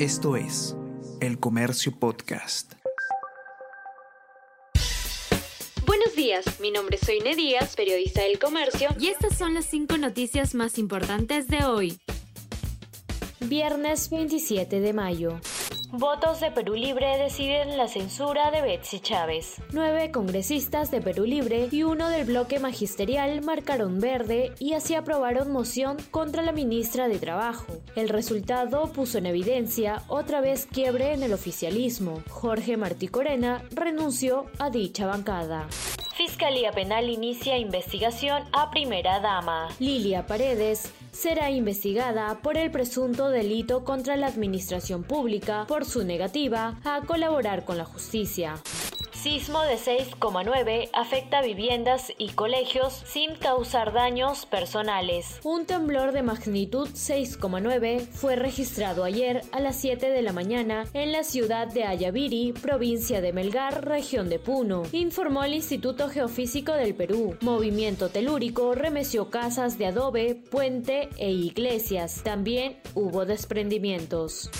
Esto es El Comercio Podcast. Buenos días, mi nombre es Soine Díaz, periodista del Comercio, y estas son las cinco noticias más importantes de hoy. Viernes 27 de mayo. Votos de Perú Libre deciden la censura de Betsy Chávez. Nueve congresistas de Perú Libre y uno del bloque magisterial marcaron verde y así aprobaron moción contra la ministra de Trabajo. El resultado puso en evidencia otra vez quiebre en el oficialismo. Jorge Martí Corena renunció a dicha bancada. Fiscalía Penal inicia investigación a primera dama. Lilia Paredes será investigada por el presunto delito contra la administración pública por su negativa a colaborar con la justicia. Sismo de 6,9 afecta viviendas y colegios sin causar daños personales. Un temblor de magnitud 6,9 fue registrado ayer a las 7 de la mañana en la ciudad de Ayaviri, provincia de Melgar, región de Puno, informó el Instituto Geofísico del Perú. Movimiento telúrico remeció casas de adobe, puente e iglesias. También hubo desprendimientos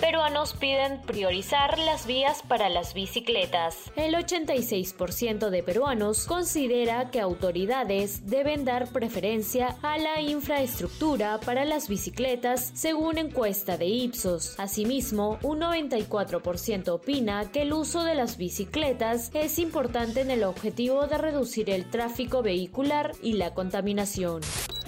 peruanos piden priorizar las vías para las bicicletas. El 86% de peruanos considera que autoridades deben dar preferencia a la infraestructura para las bicicletas según encuesta de Ipsos. Asimismo, un 94% opina que el uso de las bicicletas es importante en el objetivo de reducir el tráfico vehicular y la contaminación.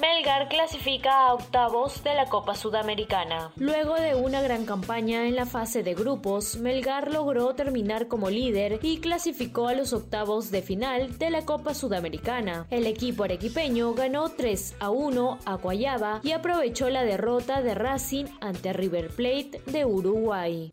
Melgar clasifica a octavos de la Copa Sudamericana. Luego de una gran campaña en la fase de grupos, Melgar logró terminar como líder y clasificó a los octavos de final de la Copa Sudamericana. El equipo arequipeño ganó 3 a 1 a Guayaba y aprovechó la derrota de Racing ante River Plate de Uruguay.